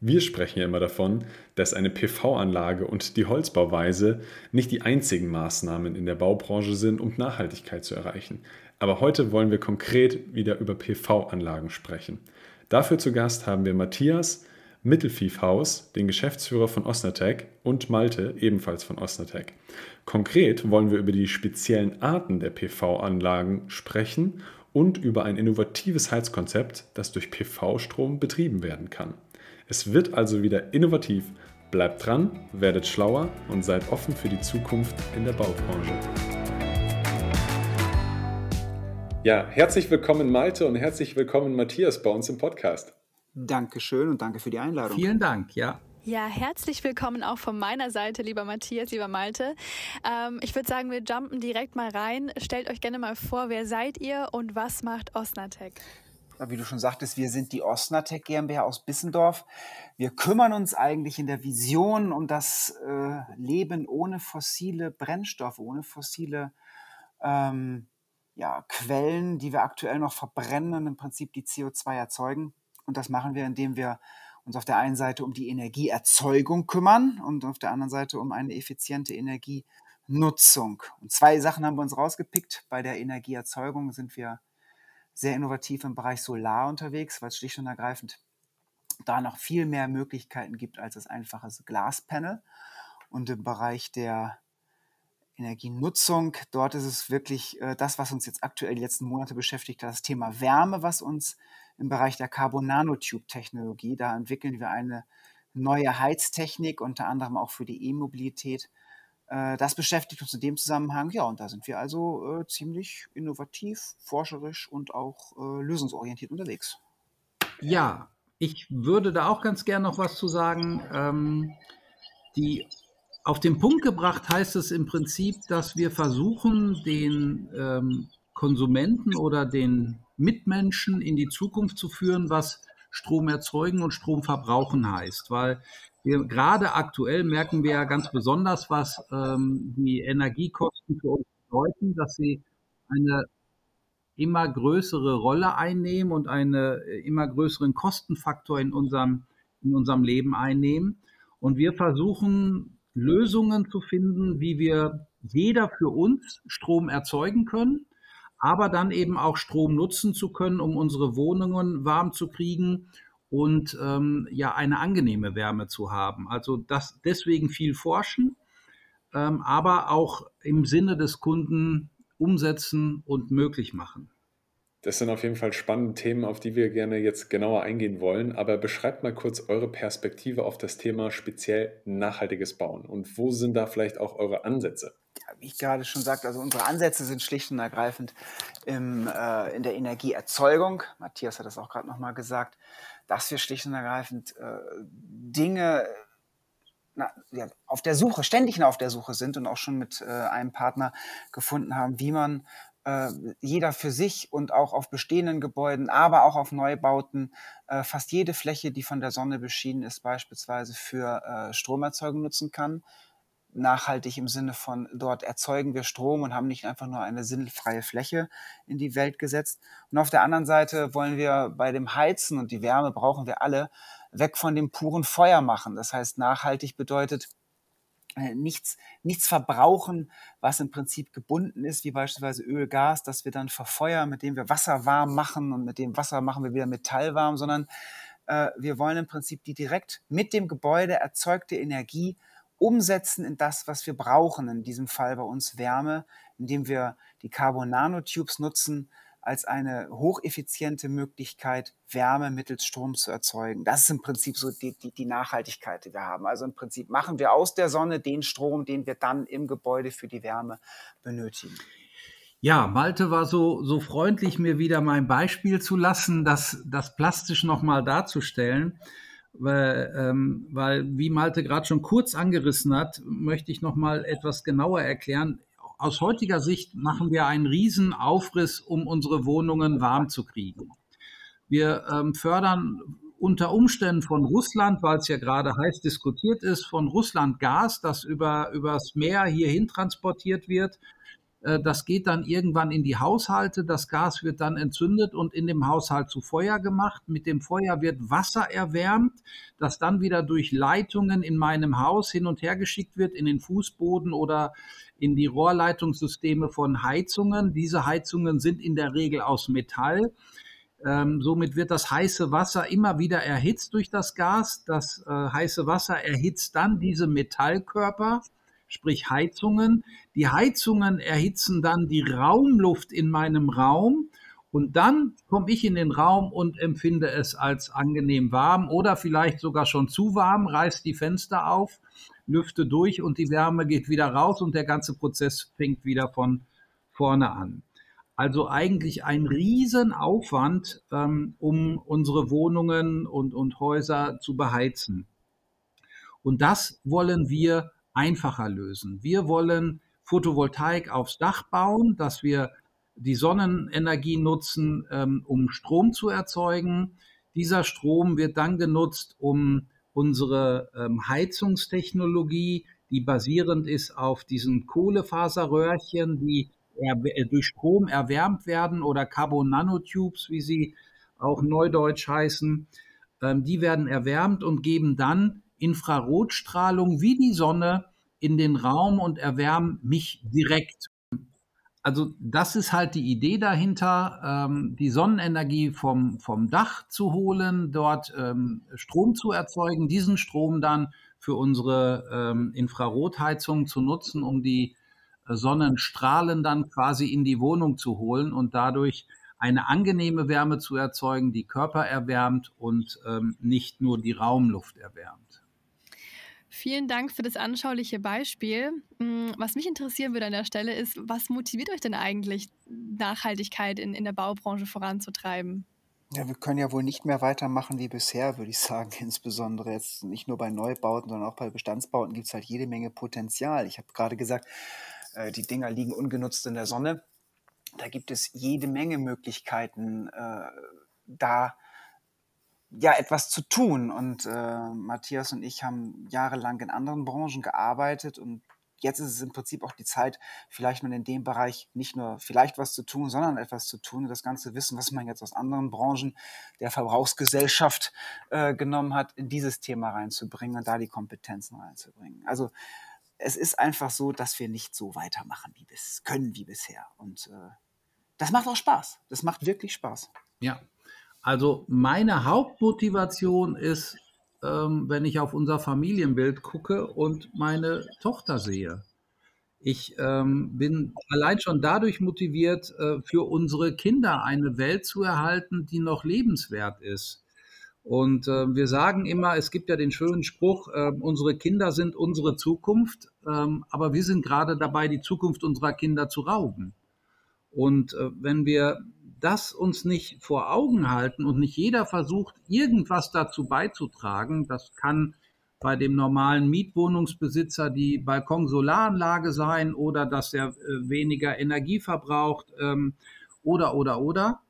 Wir sprechen ja immer davon, dass eine PV-Anlage und die Holzbauweise nicht die einzigen Maßnahmen in der Baubranche sind, um Nachhaltigkeit zu erreichen. Aber heute wollen wir konkret wieder über PV-Anlagen sprechen. Dafür zu Gast haben wir Matthias, Mittelfiefhaus, den Geschäftsführer von Osnatec und Malte, ebenfalls von Osnatec. Konkret wollen wir über die speziellen Arten der PV-Anlagen sprechen und über ein innovatives Heizkonzept, das durch PV-Strom betrieben werden kann. Es wird also wieder innovativ. Bleibt dran, werdet schlauer und seid offen für die Zukunft in der Baubranche. Ja, herzlich willkommen Malte und herzlich willkommen Matthias bei uns im Podcast. Dankeschön und danke für die Einladung. Vielen Dank, ja. Ja, herzlich willkommen auch von meiner Seite, lieber Matthias, lieber Malte. Ähm, ich würde sagen, wir jumpen direkt mal rein. Stellt euch gerne mal vor, wer seid ihr und was macht Osnatec? Wie du schon sagtest, wir sind die Osnatec GmbH aus Bissendorf. Wir kümmern uns eigentlich in der Vision um das äh, Leben ohne fossile Brennstoffe, ohne fossile ähm, ja, Quellen, die wir aktuell noch verbrennen und im Prinzip die CO2 erzeugen. Und das machen wir, indem wir uns auf der einen Seite um die Energieerzeugung kümmern und auf der anderen Seite um eine effiziente Energienutzung. Und zwei Sachen haben wir uns rausgepickt. Bei der Energieerzeugung sind wir sehr innovativ im Bereich Solar unterwegs, weil es schlicht und ergreifend da noch viel mehr Möglichkeiten gibt als das einfache Glaspanel. Und im Bereich der Energienutzung, dort ist es wirklich äh, das, was uns jetzt aktuell die letzten Monate beschäftigt, das Thema Wärme, was uns im Bereich der Carbon Nanotube-Technologie. Da entwickeln wir eine neue Heiztechnik, unter anderem auch für die E-Mobilität. Äh, das beschäftigt uns in dem Zusammenhang, ja, und da sind wir also äh, ziemlich innovativ, forscherisch und auch äh, lösungsorientiert unterwegs. Ja, ich würde da auch ganz gern noch was zu sagen. Ähm, die auf den Punkt gebracht heißt es im Prinzip, dass wir versuchen, den ähm, Konsumenten oder den Mitmenschen in die Zukunft zu führen, was Strom erzeugen und Strom verbrauchen heißt. Weil wir gerade aktuell merken wir ja ganz besonders, was ähm, die Energiekosten für uns bedeuten, dass sie eine immer größere Rolle einnehmen und einen äh, immer größeren Kostenfaktor in unserem, in unserem Leben einnehmen. Und wir versuchen Lösungen zu finden, wie wir jeder für uns Strom erzeugen können aber dann eben auch Strom nutzen zu können, um unsere Wohnungen warm zu kriegen und ähm, ja eine angenehme Wärme zu haben. Also das deswegen viel forschen, ähm, aber auch im Sinne des Kunden umsetzen und möglich machen. Das sind auf jeden Fall spannende Themen, auf die wir gerne jetzt genauer eingehen wollen. Aber beschreibt mal kurz eure Perspektive auf das Thema speziell nachhaltiges Bauen und wo sind da vielleicht auch eure Ansätze? wie ich gerade schon sagte, also unsere Ansätze sind schlicht und ergreifend im, äh, in der Energieerzeugung. Matthias hat das auch gerade nochmal gesagt, dass wir schlicht und ergreifend äh, Dinge na, ja, auf der Suche, ständig auf der Suche sind und auch schon mit äh, einem Partner gefunden haben, wie man äh, jeder für sich und auch auf bestehenden Gebäuden, aber auch auf Neubauten äh, fast jede Fläche, die von der Sonne beschienen ist, beispielsweise für äh, Stromerzeugung nutzen kann nachhaltig im Sinne von, dort erzeugen wir Strom und haben nicht einfach nur eine sinnfreie Fläche in die Welt gesetzt. Und auf der anderen Seite wollen wir bei dem Heizen und die Wärme brauchen wir alle weg von dem puren Feuer machen. Das heißt, nachhaltig bedeutet, äh, nichts, nichts verbrauchen, was im Prinzip gebunden ist, wie beispielsweise Öl, Gas, das wir dann verfeuern, mit dem wir Wasser warm machen und mit dem Wasser machen wir wieder Metall warm, sondern äh, wir wollen im Prinzip die direkt mit dem Gebäude erzeugte Energie umsetzen in das, was wir brauchen, in diesem Fall bei uns Wärme, indem wir die Carbon Nanotubes nutzen als eine hocheffiziente Möglichkeit, Wärme mittels Strom zu erzeugen. Das ist im Prinzip so die, die, die Nachhaltigkeit, die wir haben. Also im Prinzip machen wir aus der Sonne den Strom, den wir dann im Gebäude für die Wärme benötigen. Ja, Malte war so, so freundlich, mir wieder mein Beispiel zu lassen, das, das plastisch nochmal darzustellen weil, ähm, weil wie Malte gerade schon kurz angerissen hat, möchte ich noch mal etwas genauer erklären. aus heutiger Sicht machen wir einen riesen Aufriss, um unsere Wohnungen warm zu kriegen. Wir ähm, fördern unter Umständen von Russland, weil es ja gerade heiß diskutiert ist, von Russland Gas, das über, übers Meer hierhin transportiert wird. Äh, das geht dann irgendwann in die Haushalte. Das Gas wird dann entzündet und in dem Haushalt zu Feuer gemacht. Mit dem Feuer wird Wasser erwärmt, das dann wieder durch Leitungen in meinem Haus hin und her geschickt wird, in den Fußboden oder in die Rohrleitungssysteme von Heizungen. Diese Heizungen sind in der Regel aus Metall. Ähm, somit wird das heiße Wasser immer wieder erhitzt durch das Gas. Das äh, heiße Wasser erhitzt dann diese Metallkörper, sprich Heizungen. Die Heizungen erhitzen dann die Raumluft in meinem Raum und dann komme ich in den Raum und empfinde es als angenehm warm oder vielleicht sogar schon zu warm, reiß die Fenster auf, lüfte durch und die Wärme geht wieder raus und der ganze Prozess fängt wieder von vorne an. Also eigentlich ein Riesenaufwand, ähm, um unsere Wohnungen und, und Häuser zu beheizen. Und das wollen wir einfacher lösen. Wir wollen Photovoltaik aufs Dach bauen, dass wir die Sonnenenergie nutzen, ähm, um Strom zu erzeugen. Dieser Strom wird dann genutzt, um unsere ähm, Heizungstechnologie, die basierend ist auf diesen Kohlefaserröhrchen, die äh, durch Strom erwärmt werden oder Carbon Nanotubes, wie sie auch neudeutsch heißen. Ähm, die werden erwärmt und geben dann Infrarotstrahlung wie die Sonne in den Raum und erwärmen mich direkt. Also das ist halt die Idee dahinter, ähm, die Sonnenenergie vom, vom Dach zu holen, dort ähm, Strom zu erzeugen, diesen Strom dann für unsere Infrarotheizung zu nutzen, um die Sonnenstrahlen dann quasi in die Wohnung zu holen und dadurch eine angenehme Wärme zu erzeugen, die Körper erwärmt und ähm, nicht nur die Raumluft erwärmt. Vielen Dank für das anschauliche Beispiel. Mm, was mich interessieren würde an der Stelle ist, was motiviert euch denn eigentlich, Nachhaltigkeit in, in der Baubranche voranzutreiben? Ja, wir können ja wohl nicht mehr weitermachen wie bisher, würde ich sagen. Insbesondere jetzt nicht nur bei Neubauten, sondern auch bei Bestandsbauten gibt es halt jede Menge Potenzial. Ich habe gerade gesagt, äh, die Dinger liegen ungenutzt in der Sonne. Da gibt es jede Menge Möglichkeiten, äh, da ja etwas zu tun. Und äh, Matthias und ich haben jahrelang in anderen Branchen gearbeitet und jetzt ist es im Prinzip auch die Zeit, vielleicht nun in dem Bereich nicht nur vielleicht was zu tun, sondern etwas zu tun. Das ganze Wissen, was man jetzt aus anderen Branchen der Verbrauchsgesellschaft äh, genommen hat, in dieses Thema reinzubringen und da die Kompetenzen reinzubringen. Also es ist einfach so, dass wir nicht so weitermachen wie bis können wie bisher. Und äh, das macht auch Spaß. Das macht wirklich Spaß. Ja, also meine Hauptmotivation ist, ähm, wenn ich auf unser Familienbild gucke und meine Tochter sehe. Ich ähm, bin allein schon dadurch motiviert, äh, für unsere Kinder eine Welt zu erhalten, die noch lebenswert ist. Und äh, wir sagen immer, es gibt ja den schönen Spruch, äh, unsere Kinder sind unsere Zukunft, ähm, aber wir sind gerade dabei, die Zukunft unserer Kinder zu rauben. Und äh, wenn wir das uns nicht vor Augen halten und nicht jeder versucht, irgendwas dazu beizutragen, das kann bei dem normalen Mietwohnungsbesitzer die Balkonsolaranlage sein oder dass er äh, weniger Energie verbraucht ähm, oder, oder, oder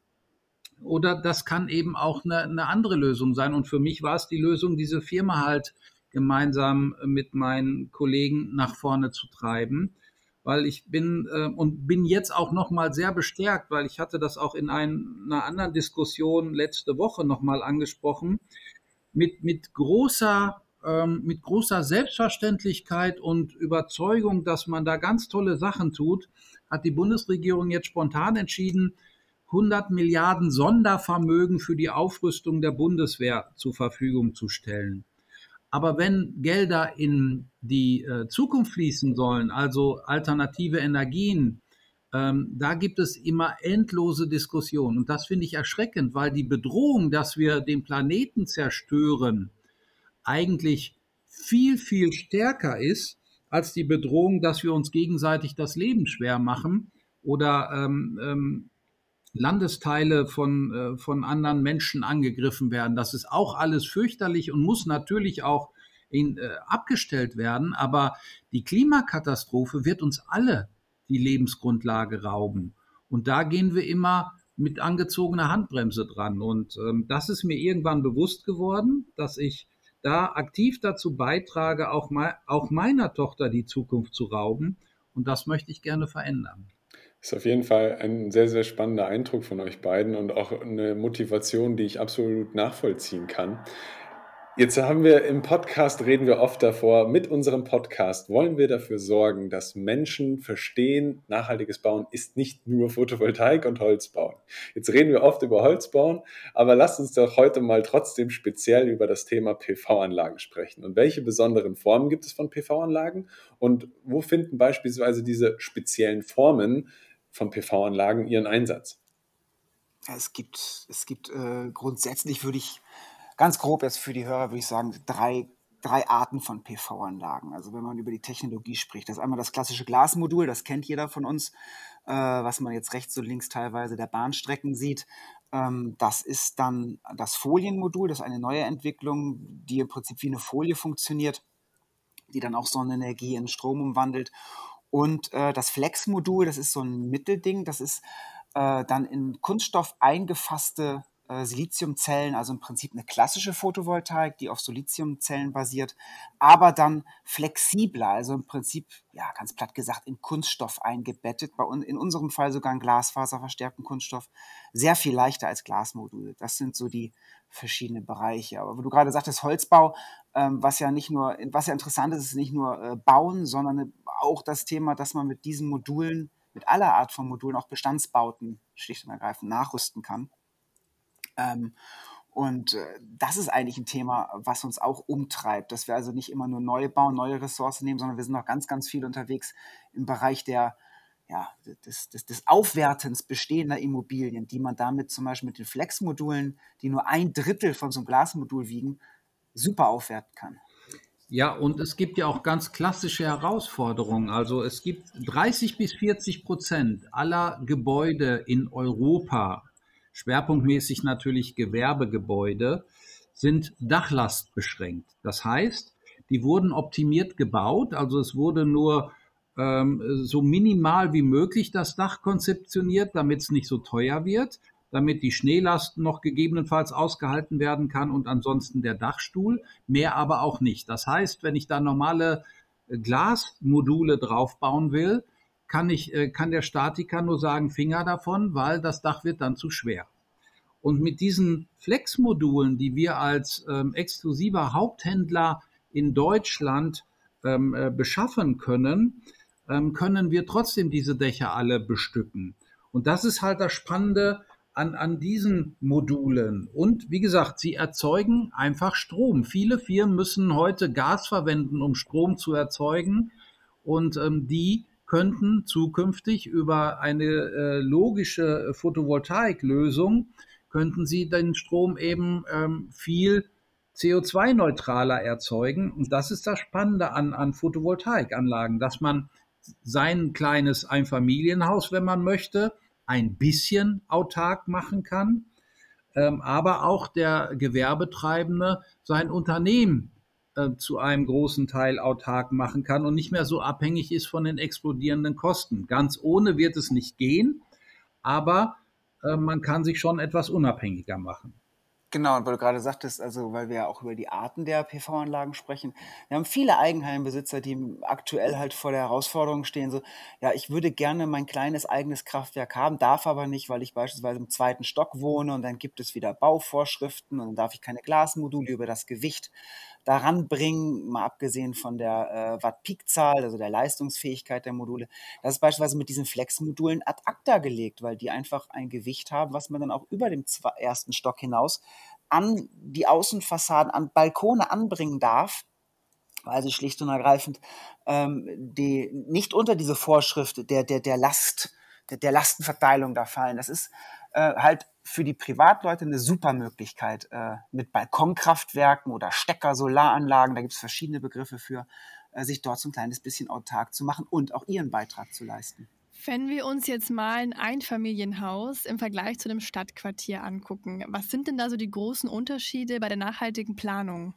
oder das kann eben auch eine, eine andere Lösung sein. Und für mich war es die Lösung, diese Firma halt gemeinsam mit meinen Kollegen nach vorne zu treiben, weil ich bin äh, und bin jetzt auch noch mal sehr bestärkt, weil ich hatte das auch in ein, einer anderen Diskussion letzte Woche noch mal angesprochen mit mit großer ähm, mit großer Selbstverständlichkeit und Überzeugung, dass man da ganz tolle Sachen tut, hat die Bundesregierung jetzt spontan entschieden, 100 Milliarden Sondervermögen für die Aufrüstung der Bundeswehr zur Verfügung zu stellen. Aber wenn Gelder in die äh, Zukunft fließen sollen, also alternative Energien, ähm, da gibt es immer endlose Diskussionen. Und das finde ich erschreckend, weil die Bedrohung, dass wir den Planeten zerstören, eigentlich viel, viel stärker ist als die Bedrohung, dass wir uns gegenseitig das Leben schwer machen oder ähm, ähm, Landesteile von, äh, von anderen Menschen angegriffen werden. Das ist auch alles fürchterlich und muss natürlich auch in, äh, abgestellt werden. Aber die Klimakatastrophe wird uns alle die Lebensgrundlage rauben. Und da gehen wir immer mit angezogener Handbremse dran. Und ähm, das ist mir irgendwann bewusst geworden, dass ich da aktiv dazu beitrage, auch, me auch meiner Tochter die Zukunft zu rauben. Und das möchte ich gerne verändern. Ist auf jeden Fall ein sehr, sehr spannender Eindruck von euch beiden und auch eine Motivation, die ich absolut nachvollziehen kann. Jetzt haben wir im Podcast, reden wir oft davor, mit unserem Podcast wollen wir dafür sorgen, dass Menschen verstehen, nachhaltiges Bauen ist nicht nur Photovoltaik und Holz bauen. Jetzt reden wir oft über Holz bauen, aber lasst uns doch heute mal trotzdem speziell über das Thema PV-Anlagen sprechen. Und welche besonderen Formen gibt es von PV-Anlagen und wo finden beispielsweise diese speziellen Formen von PV-Anlagen ihren Einsatz? Es gibt, es gibt äh, grundsätzlich, würde ich ganz grob jetzt für die Hörer würde ich sagen, drei, drei Arten von PV-Anlagen. Also wenn man über die Technologie spricht. Das ist einmal das klassische Glasmodul, das kennt jeder von uns, äh, was man jetzt rechts und links teilweise der Bahnstrecken sieht. Ähm, das ist dann das Folienmodul, das ist eine neue Entwicklung, die im Prinzip wie eine Folie funktioniert, die dann auch Sonnenenergie in Strom umwandelt. Und äh, das Flex-Modul, das ist so ein Mittelding, das ist äh, dann in Kunststoff eingefasste Siliziumzellen, also im Prinzip eine klassische Photovoltaik, die auf Siliziumzellen basiert, aber dann flexibler, also im Prinzip, ja, ganz platt gesagt, in Kunststoff eingebettet, bei un in unserem Fall sogar in glasfaserverstärkten Kunststoff, sehr viel leichter als Glasmodule. Das sind so die verschiedenen Bereiche. Aber wo du gerade sagtest, Holzbau, ähm, was ja nicht nur, was ja interessant ist, ist nicht nur äh, bauen, sondern auch das Thema, dass man mit diesen Modulen, mit aller Art von Modulen auch Bestandsbauten schlicht und ergreifend nachrüsten kann. Ähm, und äh, das ist eigentlich ein Thema, was uns auch umtreibt, dass wir also nicht immer nur neu bauen, neue Ressourcen nehmen, sondern wir sind auch ganz, ganz viel unterwegs im Bereich der, ja, des, des, des Aufwertens bestehender Immobilien, die man damit zum Beispiel mit den Flex-Modulen, die nur ein Drittel von so einem Glasmodul wiegen, super aufwerten kann. Ja, und es gibt ja auch ganz klassische Herausforderungen. Also es gibt 30 bis 40 Prozent aller Gebäude in Europa schwerpunktmäßig natürlich Gewerbegebäude, sind dachlastbeschränkt. Das heißt, die wurden optimiert gebaut, also es wurde nur ähm, so minimal wie möglich das Dach konzeptioniert, damit es nicht so teuer wird, damit die Schneelast noch gegebenenfalls ausgehalten werden kann und ansonsten der Dachstuhl, mehr aber auch nicht. Das heißt, wenn ich da normale Glasmodule draufbauen will, kann, ich, äh, kann der Statiker nur sagen, Finger davon, weil das Dach wird dann zu schwer. Und mit diesen Flex-Modulen, die wir als ähm, exklusiver Haupthändler in Deutschland ähm, äh, beschaffen können, ähm, können wir trotzdem diese Dächer alle bestücken. Und das ist halt das Spannende an, an diesen Modulen. Und wie gesagt, sie erzeugen einfach Strom. Viele Firmen müssen heute Gas verwenden, um Strom zu erzeugen. Und ähm, die könnten zukünftig über eine äh, logische Photovoltaiklösung könnten sie den Strom eben ähm, viel CO2-neutraler erzeugen. Und das ist das Spannende an, an Photovoltaikanlagen, dass man sein kleines Einfamilienhaus, wenn man möchte, ein bisschen autark machen kann, ähm, aber auch der Gewerbetreibende sein Unternehmen äh, zu einem großen Teil autark machen kann und nicht mehr so abhängig ist von den explodierenden Kosten. Ganz ohne wird es nicht gehen, aber äh, man kann sich schon etwas unabhängiger machen. Genau, und weil du gerade sagtest, also weil wir ja auch über die Arten der PV-Anlagen sprechen. Wir haben viele Eigenheimbesitzer, die aktuell halt vor der Herausforderung stehen, so, ja, ich würde gerne mein kleines eigenes Kraftwerk haben, darf aber nicht, weil ich beispielsweise im zweiten Stock wohne und dann gibt es wieder Bauvorschriften und dann darf ich keine Glasmodule über das Gewicht daran bringen, mal abgesehen von der äh, Watt-Peak-Zahl, also der Leistungsfähigkeit der Module. Das ist beispielsweise mit diesen Flex-Modulen ad acta gelegt, weil die einfach ein Gewicht haben, was man dann auch über dem ersten Stock hinaus an die Außenfassaden, an Balkone anbringen darf, weil sie schlicht und ergreifend ähm, die nicht unter diese Vorschrift der, der, der Last, der, der Lastenverteilung da fallen. Das ist äh, halt für die Privatleute eine super Möglichkeit äh, mit Balkonkraftwerken oder Stecker-Solaranlagen, da gibt es verschiedene Begriffe für, äh, sich dort so ein kleines bisschen autark zu machen und auch ihren Beitrag zu leisten. Wenn wir uns jetzt mal ein Einfamilienhaus im Vergleich zu einem Stadtquartier angucken, was sind denn da so die großen Unterschiede bei der nachhaltigen Planung?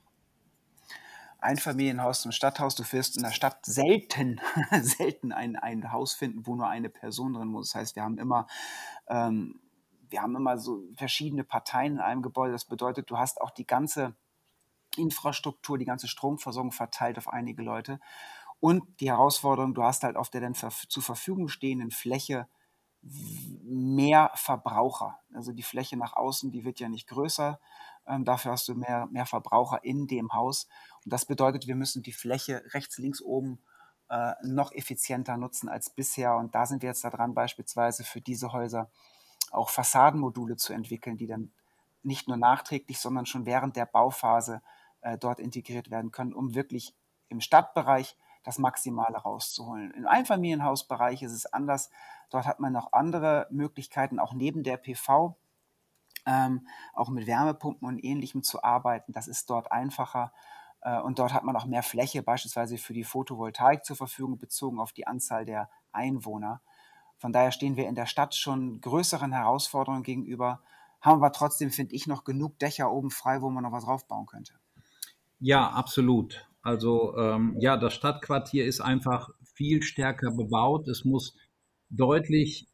Einfamilienhaus zum Stadthaus. Du wirst in der Stadt selten, selten ein, ein Haus finden, wo nur eine Person drin muss. Das heißt, wir haben immer, ähm, wir haben immer so verschiedene Parteien in einem Gebäude. Das bedeutet, du hast auch die ganze Infrastruktur, die ganze Stromversorgung verteilt auf einige Leute. Und die Herausforderung, du hast halt auf der dann zur Verfügung stehenden Fläche mehr Verbraucher. Also die Fläche nach außen, die wird ja nicht größer. Ähm, dafür hast du mehr, mehr Verbraucher in dem Haus. Und das bedeutet, wir müssen die Fläche rechts, links, oben äh, noch effizienter nutzen als bisher. Und da sind wir jetzt daran, beispielsweise für diese Häuser auch Fassadenmodule zu entwickeln, die dann nicht nur nachträglich, sondern schon während der Bauphase äh, dort integriert werden können, um wirklich im Stadtbereich das Maximale rauszuholen. Im Einfamilienhausbereich ist es anders. Dort hat man noch andere Möglichkeiten, auch neben der PV, ähm, auch mit Wärmepumpen und ähnlichem zu arbeiten. Das ist dort einfacher. Äh, und dort hat man auch mehr Fläche, beispielsweise für die Photovoltaik zur Verfügung, bezogen auf die Anzahl der Einwohner. Von daher stehen wir in der Stadt schon größeren Herausforderungen gegenüber, haben aber trotzdem, finde ich, noch genug Dächer oben frei, wo man noch was draufbauen könnte. Ja, absolut. Also ähm, ja, das Stadtquartier ist einfach viel stärker bebaut. Es muss deutlich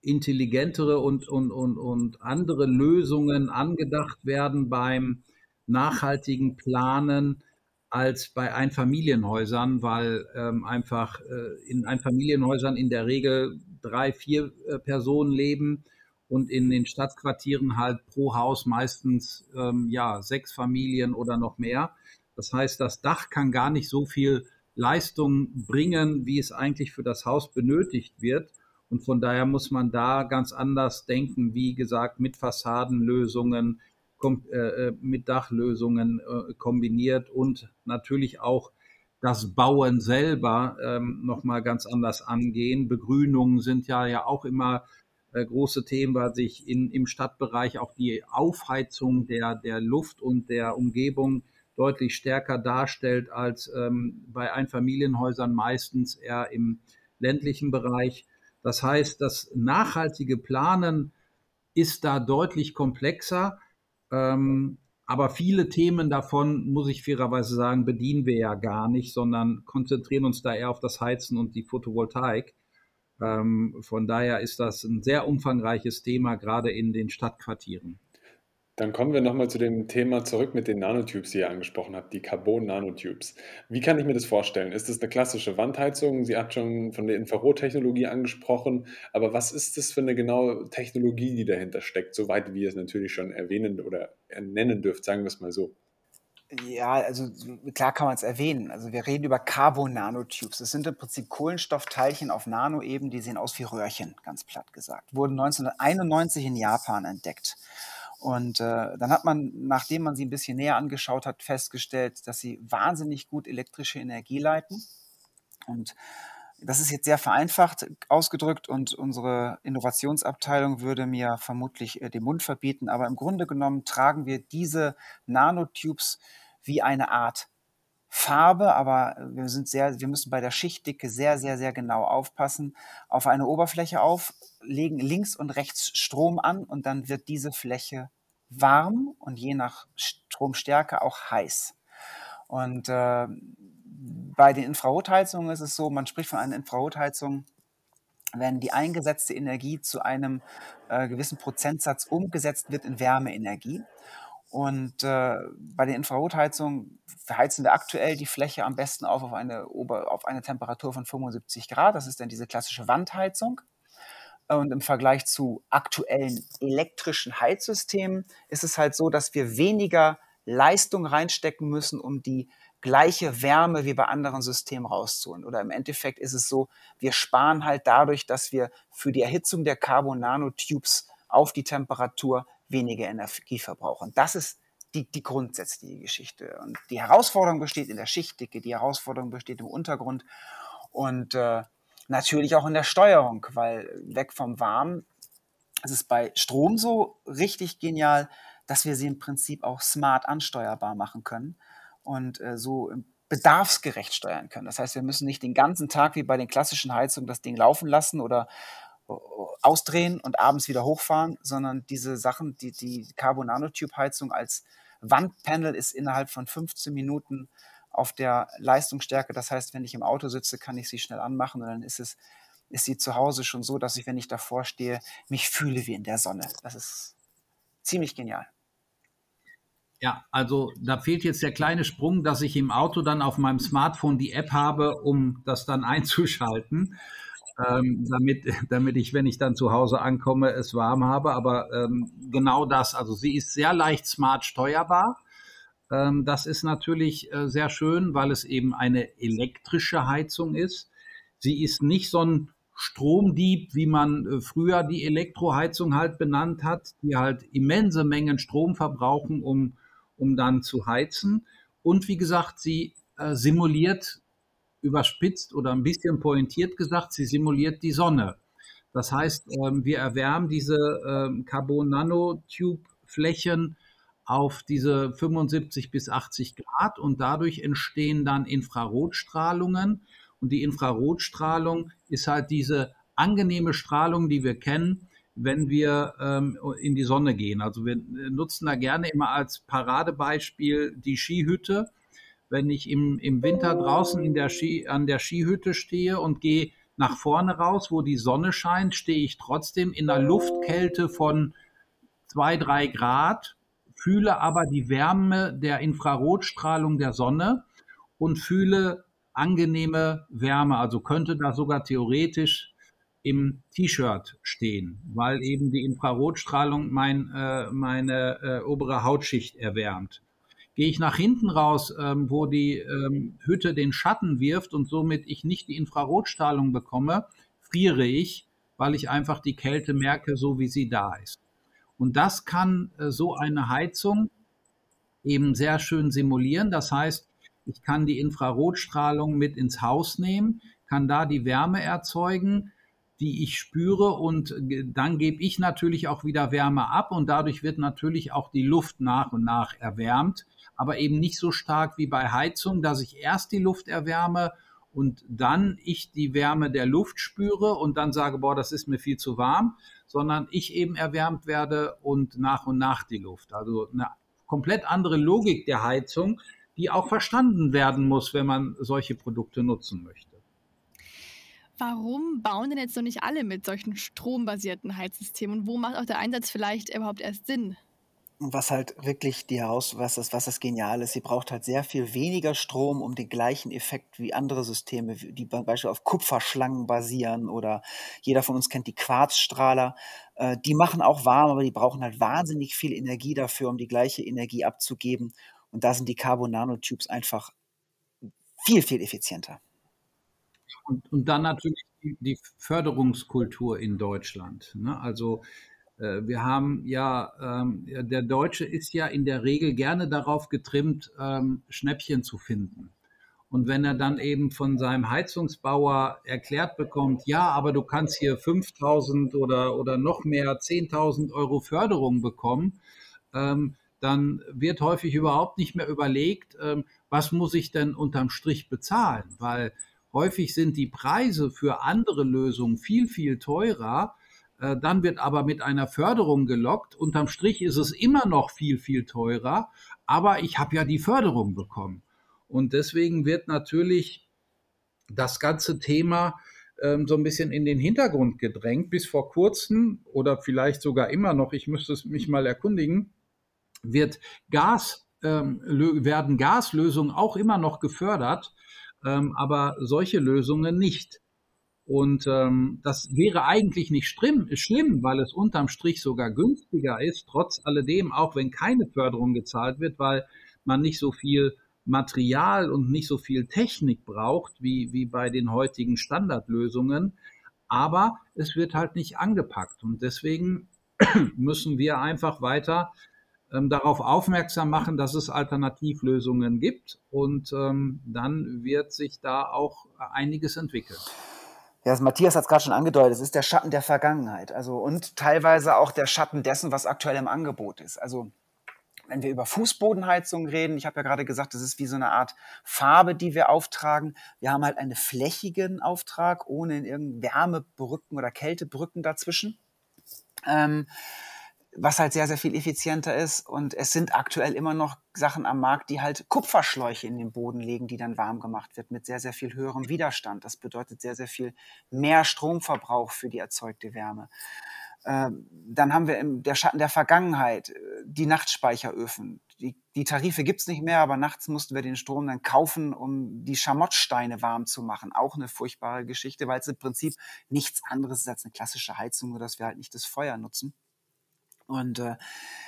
intelligentere und, und, und, und andere Lösungen angedacht werden beim nachhaltigen Planen als bei Einfamilienhäusern, weil ähm, einfach äh, in Einfamilienhäusern in der Regel drei, vier äh, Personen leben und in den Stadtquartieren halt pro Haus meistens ähm, ja sechs Familien oder noch mehr. Das heißt, das Dach kann gar nicht so viel Leistung bringen, wie es eigentlich für das Haus benötigt wird. Und von daher muss man da ganz anders denken, wie gesagt, mit Fassadenlösungen, äh, äh, mit Dachlösungen äh, kombiniert und natürlich auch das Bauen selber ähm, nochmal ganz anders angehen. Begrünungen sind ja, ja auch immer äh, große Themen, weil sich in, im Stadtbereich auch die Aufheizung der, der Luft und der Umgebung deutlich stärker darstellt als ähm, bei Einfamilienhäusern meistens eher im ländlichen Bereich. Das heißt, das nachhaltige Planen ist da deutlich komplexer. Ähm, aber viele Themen davon, muss ich fairerweise sagen, bedienen wir ja gar nicht, sondern konzentrieren uns da eher auf das Heizen und die Photovoltaik. Ähm, von daher ist das ein sehr umfangreiches Thema, gerade in den Stadtquartieren. Dann kommen wir nochmal zu dem Thema zurück mit den Nanotubes, die ihr angesprochen habt, die Carbon-Nanotubes. Wie kann ich mir das vorstellen? Ist das eine klassische Wandheizung? Sie hat schon von der Infrarottechnologie angesprochen, aber was ist das für eine genaue Technologie, die dahinter steckt, soweit wie ihr es natürlich schon erwähnen oder nennen dürft, sagen wir es mal so? Ja, also klar kann man es erwähnen. Also wir reden über Carbon-Nanotubes. Das sind im Prinzip Kohlenstoffteilchen auf Nanoebene, die sehen aus wie Röhrchen, ganz platt gesagt. Wurden 1991 in Japan entdeckt. Und äh, dann hat man, nachdem man sie ein bisschen näher angeschaut hat, festgestellt, dass sie wahnsinnig gut elektrische Energie leiten. Und das ist jetzt sehr vereinfacht ausgedrückt und unsere Innovationsabteilung würde mir vermutlich äh, den Mund verbieten. Aber im Grunde genommen tragen wir diese Nanotubes wie eine Art Farbe, aber wir sind sehr, wir müssen bei der Schichtdicke sehr, sehr, sehr genau aufpassen, auf eine Oberfläche auf, legen links und rechts Strom an und dann wird diese Fläche warm und je nach Stromstärke auch heiß. Und äh, bei den Infrarotheizungen ist es so, man spricht von einer Infrarotheizung, wenn die eingesetzte Energie zu einem äh, gewissen Prozentsatz umgesetzt wird in Wärmeenergie. Und äh, bei den Infrarotheizungen heizen wir aktuell die Fläche am besten auf auf eine, auf eine Temperatur von 75 Grad. Das ist dann diese klassische Wandheizung. Und im Vergleich zu aktuellen elektrischen Heizsystemen ist es halt so, dass wir weniger Leistung reinstecken müssen, um die gleiche Wärme wie bei anderen Systemen rauszuholen. Oder im Endeffekt ist es so, wir sparen halt dadurch, dass wir für die Erhitzung der Carbon-Nanotubes auf die Temperatur weniger Energie verbrauchen. Das ist die, die grundsätzliche Geschichte. Und die Herausforderung besteht in der Schichtdicke, die Herausforderung besteht im Untergrund und äh, natürlich auch in der Steuerung, weil weg vom Warmen es ist bei Strom so richtig genial, dass wir sie im Prinzip auch smart ansteuerbar machen können und äh, so bedarfsgerecht steuern können. Das heißt, wir müssen nicht den ganzen Tag wie bei den klassischen Heizungen das Ding laufen lassen oder ausdrehen und abends wieder hochfahren, sondern diese Sachen, die, die Carbon Nanotube Heizung als Wandpanel ist innerhalb von 15 Minuten auf der Leistungsstärke. Das heißt, wenn ich im Auto sitze, kann ich sie schnell anmachen und dann ist es ist sie zu Hause schon so, dass ich, wenn ich davor stehe, mich fühle wie in der Sonne. Das ist ziemlich genial. Ja, also da fehlt jetzt der kleine Sprung, dass ich im Auto dann auf meinem Smartphone die App habe, um das dann einzuschalten, ähm, damit, damit ich, wenn ich dann zu Hause ankomme, es warm habe. Aber ähm, genau das, also sie ist sehr leicht smart steuerbar. Ähm, das ist natürlich äh, sehr schön, weil es eben eine elektrische Heizung ist. Sie ist nicht so ein Stromdieb, wie man äh, früher die Elektroheizung halt benannt hat, die halt immense Mengen Strom verbrauchen, um um dann zu heizen. Und wie gesagt, sie äh, simuliert, überspitzt oder ein bisschen pointiert gesagt, sie simuliert die Sonne. Das heißt, ähm, wir erwärmen diese ähm, Carbon Nanotube Flächen auf diese 75 bis 80 Grad und dadurch entstehen dann Infrarotstrahlungen. Und die Infrarotstrahlung ist halt diese angenehme Strahlung, die wir kennen, wenn wir ähm, in die Sonne gehen. Also wir nutzen da gerne immer als Paradebeispiel die Skihütte. Wenn ich im, im Winter draußen in der Ski, an der Skihütte stehe und gehe nach vorne raus, wo die Sonne scheint, stehe ich trotzdem in einer Luftkälte von zwei, drei Grad, fühle aber die Wärme der Infrarotstrahlung der Sonne und fühle angenehme Wärme. Also könnte da sogar theoretisch im T-Shirt stehen, weil eben die Infrarotstrahlung mein, äh, meine äh, obere Hautschicht erwärmt. Gehe ich nach hinten raus, ähm, wo die ähm, Hütte den Schatten wirft und somit ich nicht die Infrarotstrahlung bekomme, friere ich, weil ich einfach die Kälte merke, so wie sie da ist. Und das kann äh, so eine Heizung eben sehr schön simulieren. Das heißt, ich kann die Infrarotstrahlung mit ins Haus nehmen, kann da die Wärme erzeugen, die ich spüre und dann gebe ich natürlich auch wieder Wärme ab und dadurch wird natürlich auch die Luft nach und nach erwärmt, aber eben nicht so stark wie bei Heizung, dass ich erst die Luft erwärme und dann ich die Wärme der Luft spüre und dann sage, boah, das ist mir viel zu warm, sondern ich eben erwärmt werde und nach und nach die Luft. Also eine komplett andere Logik der Heizung, die auch verstanden werden muss, wenn man solche Produkte nutzen möchte. Warum bauen denn jetzt noch nicht alle mit solchen strombasierten Heizsystemen? Und wo macht auch der Einsatz vielleicht überhaupt erst Sinn? Was halt wirklich die Haus, was das, was das genial ist, sie braucht halt sehr viel weniger Strom, um den gleichen Effekt wie andere Systeme, die beispielsweise auf Kupferschlangen basieren oder jeder von uns kennt die Quarzstrahler. Äh, die machen auch warm, aber die brauchen halt wahnsinnig viel Energie dafür, um die gleiche Energie abzugeben. Und da sind die Carbon Nanotubes einfach viel, viel effizienter. Und, und dann natürlich die, Förderungskultur in Deutschland. Ne? Also wir haben ja, ähm, der Deutsche ist ja in der Regel gerne darauf getrimmt, ähm, Schnäppchen zu finden. Und wenn er dann eben von seinem Heizungsbauer erklärt bekommt, ja, aber du kannst hier 5000 oder, oder noch mehr, 10.000 Euro Förderung bekommen, ähm, dann wird häufig überhaupt nicht mehr überlegt, ähm, was muss ich denn unterm Strich bezahlen? Weil Häufig sind die Preise für andere Lösungen viel, viel teurer. Äh, dann wird aber mit einer Förderung gelockt. Unterm Strich ist es immer noch viel, viel teurer. Aber ich habe ja die Förderung bekommen. Und deswegen wird natürlich das ganze Thema ähm, so ein bisschen in den Hintergrund gedrängt. Bis vor kurzem oder vielleicht sogar immer noch, ich müsste es mich mal erkundigen, wird Gas, ähm, werden Gaslösungen auch immer noch gefördert ähm, aber solche Lösungen nicht. Und ähm, das wäre eigentlich nicht schlimm, schlimm, weil es unterm Strich sogar günstiger ist, trotz alledem, auch wenn keine Förderung gezahlt wird, weil man nicht so viel Material und nicht so viel Technik braucht wie, wie bei den heutigen Standardlösungen. Aber es wird halt nicht angepackt. Und deswegen müssen wir einfach weiter ähm, darauf aufmerksam machen, dass es Alternativlösungen gibt und ähm, dann wird sich da auch einiges entwickeln. Ja, Matthias hat es gerade schon angedeutet, es ist der Schatten der Vergangenheit. Also und teilweise auch der Schatten dessen, was aktuell im Angebot ist. Also wenn wir über Fußbodenheizung reden, ich habe ja gerade gesagt, das ist wie so eine Art Farbe, die wir auftragen. Wir haben halt einen flächigen Auftrag ohne irgendeine Wärmebrücken oder Kältebrücken dazwischen. Ähm, was halt sehr, sehr viel effizienter ist. Und es sind aktuell immer noch Sachen am Markt, die halt Kupferschläuche in den Boden legen, die dann warm gemacht wird mit sehr, sehr viel höherem Widerstand. Das bedeutet sehr, sehr viel mehr Stromverbrauch für die erzeugte Wärme. Ähm, dann haben wir im der Schatten der Vergangenheit äh, die Nachtspeicheröfen. Die, die Tarife gibt's nicht mehr, aber nachts mussten wir den Strom dann kaufen, um die Schamottsteine warm zu machen. Auch eine furchtbare Geschichte, weil es im Prinzip nichts anderes ist als eine klassische Heizung, nur dass wir halt nicht das Feuer nutzen. Und äh,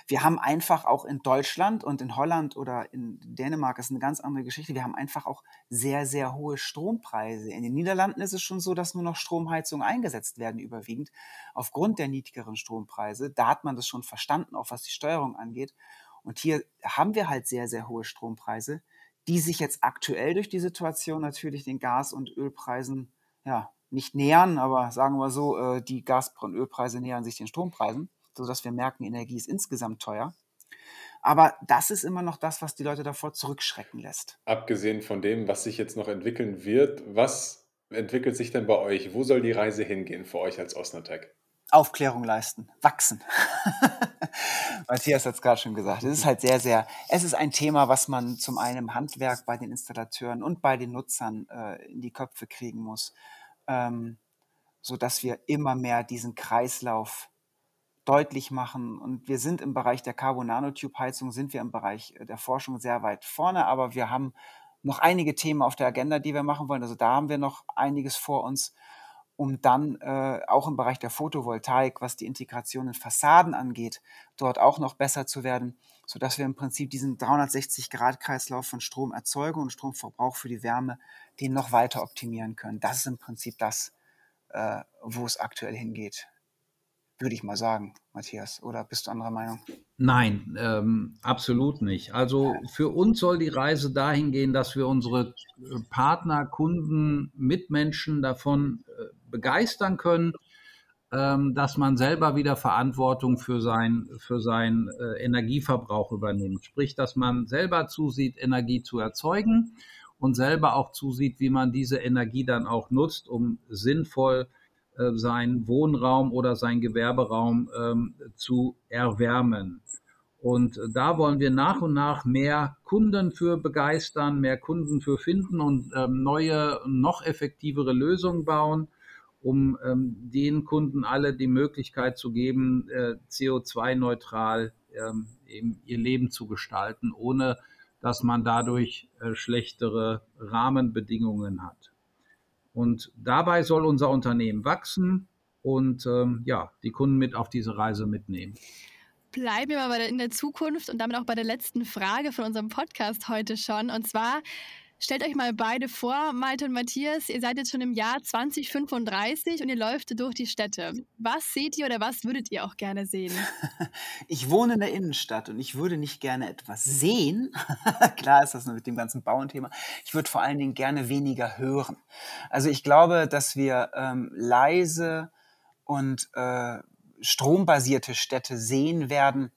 wir haben einfach auch in Deutschland und in Holland oder in Dänemark ist eine ganz andere Geschichte. Wir haben einfach auch sehr, sehr hohe Strompreise. In den Niederlanden ist es schon so, dass nur noch Stromheizungen eingesetzt werden, überwiegend aufgrund der niedrigeren Strompreise. Da hat man das schon verstanden, auch was die Steuerung angeht. Und hier haben wir halt sehr, sehr hohe Strompreise, die sich jetzt aktuell durch die Situation natürlich den Gas- und Ölpreisen ja nicht nähern, aber sagen wir so, äh, die Gas- und Ölpreise nähern sich den Strompreisen sodass wir merken, Energie ist insgesamt teuer. Aber das ist immer noch das, was die Leute davor zurückschrecken lässt. Abgesehen von dem, was sich jetzt noch entwickeln wird, was entwickelt sich denn bei euch? Wo soll die Reise hingehen für euch als Osnatec? Aufklärung leisten, wachsen. Matthias hat es gerade schon gesagt. Es ist halt sehr, sehr, es ist ein Thema, was man zum einen im Handwerk bei den Installateuren und bei den Nutzern äh, in die Köpfe kriegen muss, ähm, sodass wir immer mehr diesen Kreislauf deutlich machen. Und wir sind im Bereich der Carbon-Nanotube-Heizung, sind wir im Bereich äh, der Forschung sehr weit vorne, aber wir haben noch einige Themen auf der Agenda, die wir machen wollen. Also da haben wir noch einiges vor uns, um dann äh, auch im Bereich der Photovoltaik, was die Integration in Fassaden angeht, dort auch noch besser zu werden, sodass wir im Prinzip diesen 360-Grad-Kreislauf von Stromerzeugung und Stromverbrauch für die Wärme, den noch weiter optimieren können. Das ist im Prinzip das, äh, wo es aktuell hingeht würde ich mal sagen, Matthias. Oder bist du anderer Meinung? Nein, ähm, absolut nicht. Also für uns soll die Reise dahin gehen, dass wir unsere äh, Partner, Kunden, Mitmenschen davon äh, begeistern können, ähm, dass man selber wieder Verantwortung für sein, für sein äh, Energieverbrauch übernimmt. Sprich, dass man selber zusieht, Energie zu erzeugen und selber auch zusieht, wie man diese Energie dann auch nutzt, um sinnvoll zu seinen Wohnraum oder seinen Gewerberaum ähm, zu erwärmen. Und da wollen wir nach und nach mehr Kunden für begeistern, mehr Kunden für finden und ähm, neue, noch effektivere Lösungen bauen, um ähm, den Kunden alle die Möglichkeit zu geben, äh, CO2-neutral ähm, ihr Leben zu gestalten, ohne dass man dadurch äh, schlechtere Rahmenbedingungen hat. Und dabei soll unser Unternehmen wachsen und ähm, ja, die Kunden mit auf diese Reise mitnehmen. Bleiben wir mal in der Zukunft und damit auch bei der letzten Frage von unserem Podcast heute schon. Und zwar, Stellt euch mal beide vor, Malte und Matthias, ihr seid jetzt schon im Jahr 2035 und ihr läuft durch die Städte. Was seht ihr oder was würdet ihr auch gerne sehen? Ich wohne in der Innenstadt und ich würde nicht gerne etwas sehen. Klar ist das nur mit dem ganzen Bauenthema. Ich würde vor allen Dingen gerne weniger hören. Also ich glaube, dass wir ähm, leise und äh, strombasierte Städte sehen werden,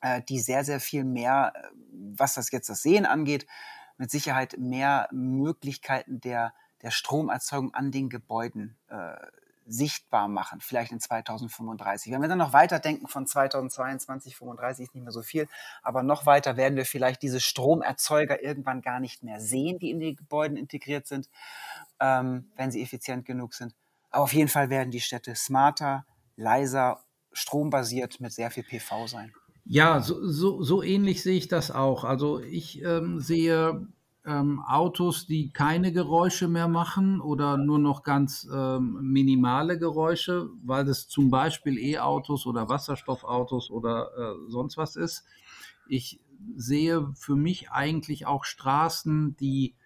äh, die sehr, sehr viel mehr, äh, was das jetzt das Sehen angeht, mit Sicherheit mehr Möglichkeiten der, der Stromerzeugung an den Gebäuden äh, sichtbar machen, vielleicht in 2035. Wenn wir dann noch weiter denken von 2022, 2035 ist nicht mehr so viel, aber noch weiter werden wir vielleicht diese Stromerzeuger irgendwann gar nicht mehr sehen, die in die Gebäuden integriert sind, ähm, wenn sie effizient genug sind. Aber auf jeden Fall werden die Städte smarter, leiser, strombasiert mit sehr viel PV sein. Ja, so, so, so ähnlich sehe ich das auch. Also ich ähm, sehe ähm, Autos, die keine Geräusche mehr machen oder nur noch ganz ähm, minimale Geräusche, weil es zum Beispiel E-Autos oder Wasserstoffautos oder äh, sonst was ist. Ich sehe für mich eigentlich auch Straßen, die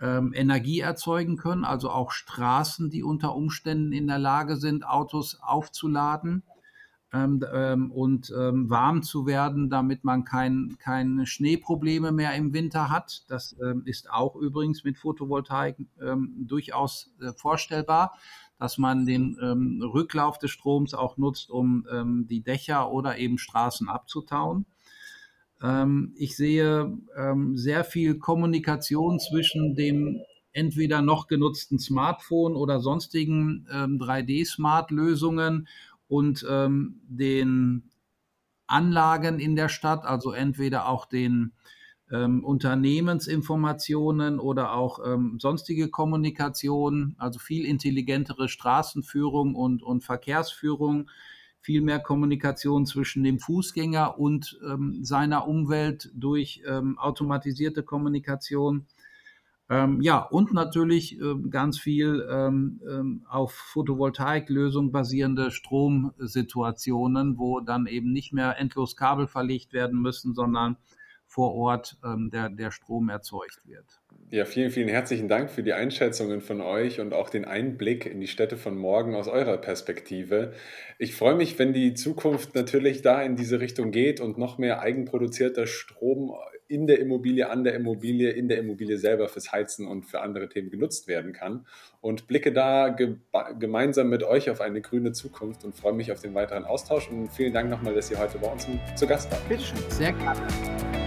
ähm, Energie erzeugen können, also auch Straßen, die unter Umständen in der Lage sind, Autos aufzuladen ähm, ähm, und ähm, warm zu werden, damit man kein, keine Schneeprobleme mehr im Winter hat. Das ähm, ist auch übrigens mit Photovoltaik ähm, durchaus äh, vorstellbar, dass man den ähm, Rücklauf des Stroms auch nutzt, um die Dächer oder eben Straßen abzutauen. ich sehe sehr viel Kommunikation zwischen dem entweder noch genutzten Smartphone oder sonstigen 3D-Smart-Lösungen und ähm, den Anlagen in der Stadt, also entweder auch den ähm, Unternehmensinformationen oder auch ähm, sonstige Kommunikation, also viel intelligentere Straßenführung und, und Verkehrsführung, viel mehr Kommunikation zwischen dem Fußgänger und ähm, seiner Umwelt durch ähm, automatisierte Kommunikation. Ähm, ja, und natürlich äh, ganz viel ähm, ähm, auf Photovoltaiklösung basierende Stromsituationen, wo dann eben nicht mehr endlos Kabel verlegt werden müssen, sondern vor Ort ähm, der, der Strom erzeugt wird. Ja, vielen, vielen herzlichen Dank für die Einschätzungen von euch und auch den Einblick in die Städte von morgen aus eurer Perspektive. Ich freue mich, wenn die Zukunft natürlich da in diese Richtung geht und noch mehr eigenproduzierter Strom in der Immobilie, an der Immobilie, in der Immobilie selber fürs Heizen und für andere Themen genutzt werden kann. Und blicke da ge gemeinsam mit euch auf eine grüne Zukunft und freue mich auf den weiteren Austausch. Und vielen Dank nochmal, dass ihr heute bei uns zu Gast wart. Bitteschön. Sehr gerne.